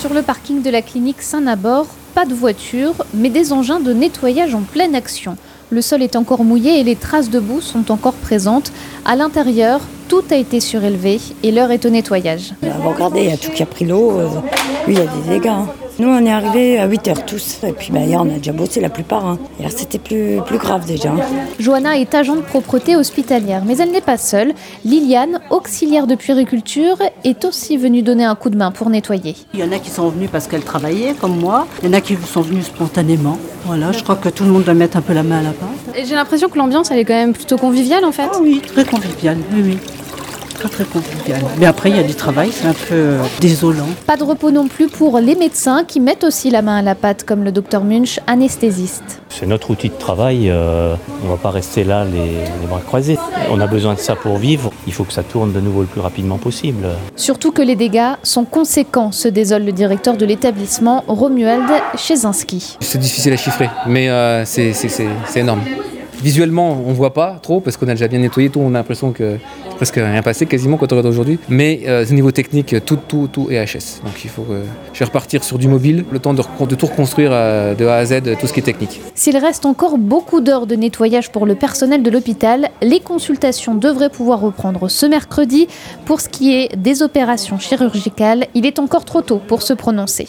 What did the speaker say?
Sur le parking de la clinique Saint-Nabor, pas de voiture, mais des engins de nettoyage en pleine action. Le sol est encore mouillé et les traces de boue sont encore présentes. À l'intérieur, tout a été surélevé et l'heure est au nettoyage. Regardez, il y a tout qui a pris l'eau. Euh, oui, il y a des dégâts. Nous, on est arrivés à 8 heures tous. Et puis, bah, hier, on a déjà bossé la plupart. Hein. Hier, c'était plus, plus grave déjà. Johanna est agent de propreté hospitalière, mais elle n'est pas seule. Liliane, auxiliaire de puériculture, est aussi venue donner un coup de main pour nettoyer. Il y en a qui sont venus parce qu'elle travaillait, comme moi. Il y en a qui sont venus spontanément. Voilà, je crois que tout le monde doit mettre un peu la main à la pâte. Et j'ai l'impression que l'ambiance, elle est quand même plutôt conviviale en fait. Ah oui, très conviviale, oui, oui très convivial. Mais après, il y a du travail, c'est un peu euh, désolant. Pas de repos non plus pour les médecins qui mettent aussi la main à la pâte, comme le docteur Munch, anesthésiste. C'est notre outil de travail, euh, on ne va pas rester là les, bras croisés. On a besoin de ça pour vivre, il faut que ça tourne de nouveau le plus rapidement possible. Surtout que les dégâts sont conséquents, se désole le directeur de l'établissement, Romuald Chezinski. C'est difficile à chiffrer, mais euh, c'est énorme. Visuellement, on voit pas trop parce qu'on a déjà bien nettoyé tout. On a l'impression que presque rien passé quasiment quand on regarde aujourd'hui. Mais euh, au niveau technique, tout, tout, tout est HS. Donc il faut que je vais repartir sur du mobile, le temps de, de tout reconstruire euh, de A à Z, tout ce qui est technique. S'il reste encore beaucoup d'heures de nettoyage pour le personnel de l'hôpital, les consultations devraient pouvoir reprendre ce mercredi. Pour ce qui est des opérations chirurgicales, il est encore trop tôt pour se prononcer.